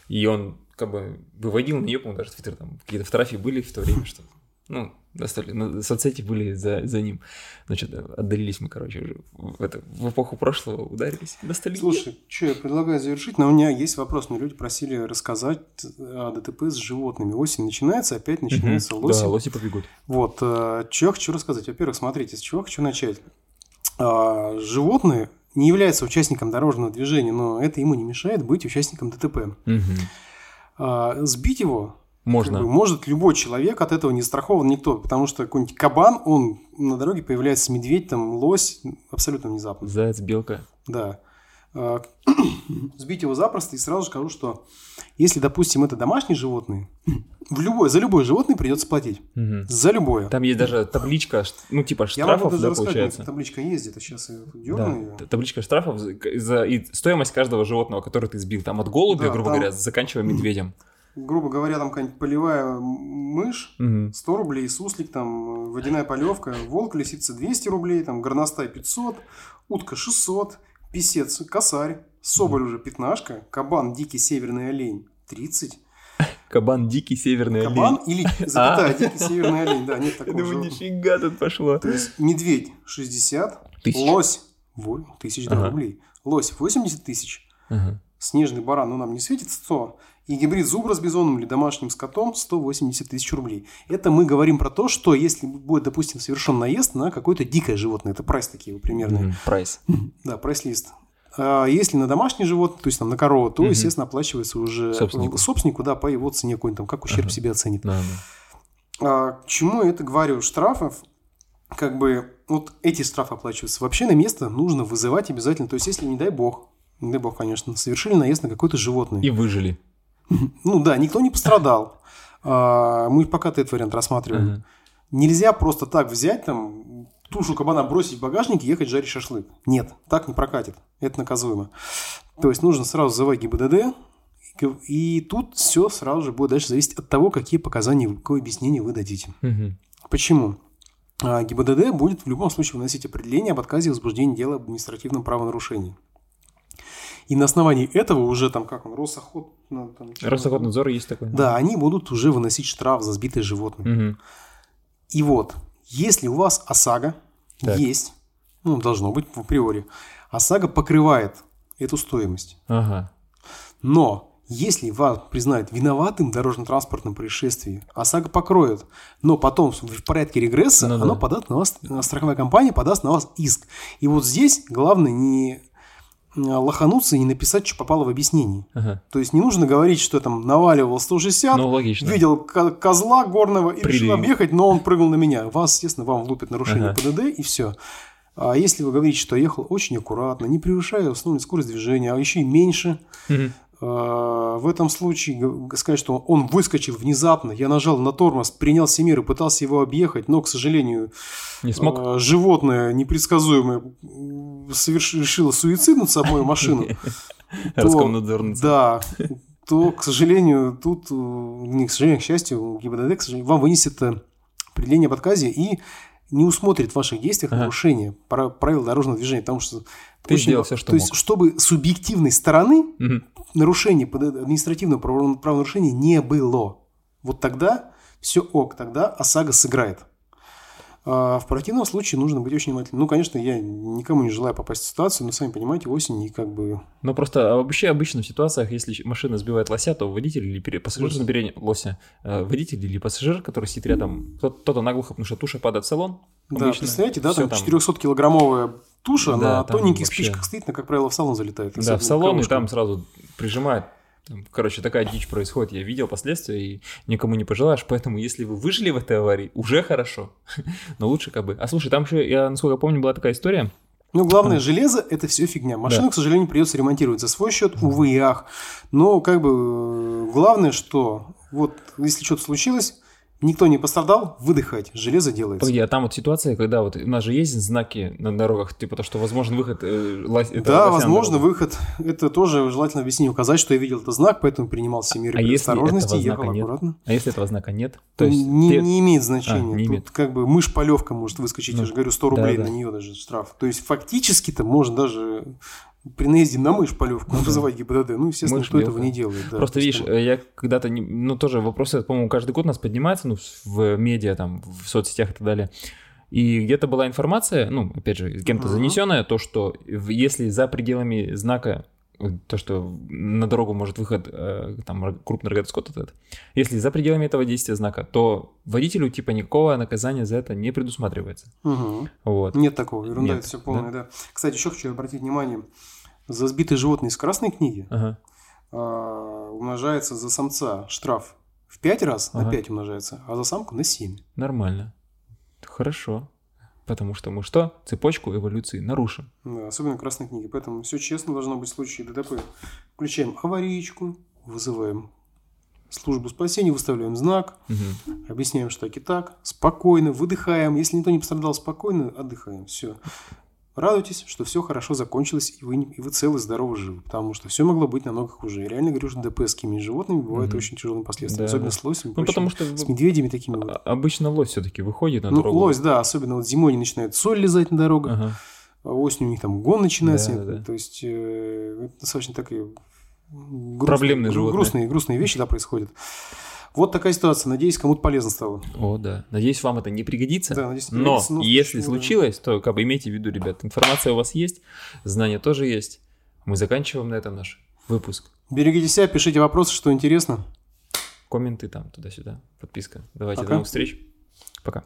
и он как бы выводил на нее, по-моему, даже Твиттер, там какие-то фотографии были в то время, что, ну, достали, ну, соцсети были за, за ним. Что-то отдалились мы, короче, уже в, это, в эпоху прошлого ударились, достали. Слушай, что я предлагаю завершить, но у меня есть вопрос. Мне люди просили рассказать о ДТП с животными. Осень начинается, опять начинается лосень. Да, лоси побегут. Вот, э, что я хочу рассказать. Во-первых, смотрите, с чего хочу начать. А, Животное не является участником дорожного движения, но это ему не мешает быть участником ДТП. А, Сбить его Можно. как бы может любой человек, от этого не страхован никто, потому что какой-нибудь кабан, он на дороге появляется медведь, там лось, абсолютно внезапно. Заяц, белка. Да. А, Сбить его запросто и сразу скажу, что если, допустим, это домашние животные, в любой, за любое животное придется платить. Мгм. За любое. Там есть даже табличка, ну, типа Я могу штрафов, даже да, рассказать, получается. табличка есть где-то, сейчас я Да, дерну ее. т- табличка штрафов за, и стоимость каждого животного, который ты сбил. Там от голубя, Да, грубо там- говоря, заканчивая медведем. Грубо говоря, там какая-нибудь полевая мышь, Мгм. 100 рублей, суслик, там, водяная полевка, волк, лисица 200 рублей, там, горностай 500, утка 600, писец, косарь, соболь уже пятнашка, кабан, дикий северный олень 30, Кабан дикий северный кабан олень. или, запятая, дикий северный олень, да, нет такого думаю, нифига тут пошло. То есть медведь 60, Тысяч. лось во- тысяч да, Ага. рублей, лось 80 тысяч, Ага. снежный баран, ну, нам не светит 100, и гибрид зубра с бизоном или домашним скотом 180 тысяч рублей. Это мы говорим про то, что если будет, допустим, совершен наезд на какое-то дикое животное, это прайс такие примерные. Прайс. да, прайс-лист. А если на домашнее животное, то есть там на корову, то, Мгм. естественно, оплачивается уже Собственнику. собственнику, да, по его цене какой-нибудь там, как ущерб Ага. себе оценит. Да, да. А, к чему я это говорю? Штрафов, как бы, вот эти штрафы оплачиваются. Вообще на место нужно вызывать обязательно. То есть, если, не дай бог, не дай бог, конечно, совершили наезд на какое-то животное. И выжили. Ну да, никто не пострадал. А, мы пока этот вариант рассматриваем. Нельзя просто так взять там тушу кабана бросить в багажник и ехать жарить шашлык. Нет, так не прокатит. Это наказуемо. То есть нужно сразу вызывать ГИБДД, и тут все сразу же будет дальше зависеть от того, какие показания, какое объяснение вы дадите. Мгм. Почему? А, ГИБДД будет в любом случае выносить определение об отказе в возбуждении дела об административном правонарушении. И на основании этого уже там, как он, Росоход... ну, там, Росохотнадзор есть такой. Да, они будут уже выносить штраф за сбитые животные. Мгм. И вот, если у вас ОСАГО Так. есть, ну, должно быть в априори, ОСАГО покрывает эту стоимость. Ага. Но если вас признают виноватым в дорожно-транспортном происшествии, ОСАГО покроет, но потом в порядке регресса Ну да. оно подаст на вас, страховая компания подаст на вас иск. И вот здесь главное не лохануться и не написать, что попало в объяснении. Ага. То есть не нужно говорить, что я там наваливал 160, Ну, логично. видел ко- козла горного и решил Прилив. объехать, но он прыгнул на меня. Вас, естественно, вам влупят нарушение Ага. ПДД и все. А если вы говорите, что ехал очень аккуратно, не превышая основную скорость движения, а еще и меньше, Мгм. А, в этом случае сказать, что он выскочил внезапно, я нажал на тормоз, принял все меры, пытался его объехать, но, к сожалению, Не смог? а, животное непредсказуемое м, соверш- решило суицид над собой машину, то- да, то, к сожалению, тут, э, не к сожалению, к счастью, ГИБДД, к сожалению, вам вынесет э, определение об отказе и не усмотрит в ваших действиях Ага. нарушение пра- правил дорожного движения, потому что... Ты очень- сделал всё, что То есть, мог. чтобы субъективной стороны Мгм. нарушения, ПДД административного право- правонарушения не было. Вот тогда все ок, тогда ОСАГО сыграет. А в противном случае нужно быть очень внимательным. Ну, конечно, я никому не желаю попасть в ситуацию, но сами понимаете, осень и как бы... Ну, просто а вообще обычно в ситуациях, если машина сбивает лося, то водитель или пере- пассажир Лося. на переднем... Лося. э, водитель или пассажир, который сидит рядом, кто- кто-то наглухо, потому что туша падает в салон. Да, обычно. представляете, да, Всё там 400-килограммовая туша Да, на тоненьких вообще- спичках стоит, на, как правило, в салон залетает. Да, в салон, и там сразу прижимает. Короче, такая дичь происходит. Я видел последствия, и никому не пожелаешь. Поэтому, если вы выжили в этой аварии, уже хорошо. Но лучше как бы. А слушай, там еще, я насколько помню, была такая история. Ну, главное, железо – это все фигня. Машину, Да. к сожалению, придется ремонтировать за свой счет, увы и ах. Но, как бы, э, главное, что вот если что-то случилось, никто не пострадал, выдыхать. Железо делается. Погоди, а там вот ситуация, когда вот у нас же есть знаки на дорогах, типа то, что возможен выход э, лось- Да, на возможно, выход. Это тоже желательно объяснить, указать, что я видел этот знак, поэтому принимал все меры А предосторожности, этого ехал нет? аккуратно. А если этого знака нет? То есть не, ты- не имеет значения. А, не Тут имеет. как бы мышь-полевка может выскочить, Ну, я же говорю, 100 рублей да, на да. нее даже штраф. То есть фактически-то можно даже при наезде на мышь-полевку вызывать ГИБДД. Ну, естественно, Мышь, этого белка. не делает. да. Просто видишь, я когда-то, не- ну тоже вопросы, по-моему, каждый год у нас поднимается, ну, в медиа, там, в соцсетях и так далее. И где-то была информация, ну, опять же, кем-то Мгм. занесенная, то, что если за пределами знака, то, что на дорогу может выход, э, там, крупный рогатый этот, если за пределами этого действия знака, то водителю, типа, никакого наказания за это не предусматривается. Мгм. Вот. Нет такого, ерунда, Нет, это все полное, да. Кстати, еще хочу обратить внимание, за сбитые животные из красной книги Ага. а, умножается за самца штраф в 5 раз, на Ага. 5 умножается, а за самку на 7. Нормально. Хорошо. Потому что мы что? Цепочку эволюции нарушим. Да, особенно красной книге. Поэтому все честно должно быть в случае ДТП. Включаем аварийку, вызываем службу спасения, выставляем знак, Мгм. объясняем, что так и так, спокойно, выдыхаем. Если никто не пострадал, спокойно отдыхаем. Все. Радуйтесь, что все хорошо закончилось, и вы, и вы целы, здоровы, живы. Потому что все могло быть намного хуже. Я реально говорю, что ДП с какими животными бывают Мгм. очень тяжелыми последствиями. Да, особенно да. с лосем. и Ну, потому что С медведями такими. вот. обычно лось все-таки выходит на Ну, дорогу. лось, да, особенно вот зимой они начинают соль лизать на дорогах. Ага. А осенью у них там гон начинается. Да, да, да. То есть э, это достаточно такие грустные, Проблемные гру- животные. грустные, грустные вещи да, происходят. Вот такая ситуация. Надеюсь, кому-то полезно стало. О, да. Надеюсь, вам это не пригодится. Да, надеюсь, не Но пригодится, но в если да. случилось, то как бы имейте в виду, ребят, информация у вас есть, знания тоже есть. Мы заканчиваем на этом наш выпуск. Берегите себя, пишите вопросы, что интересно. Комменты там, туда-сюда, подписка. Давайте, Пока. до новых встреч. Пока.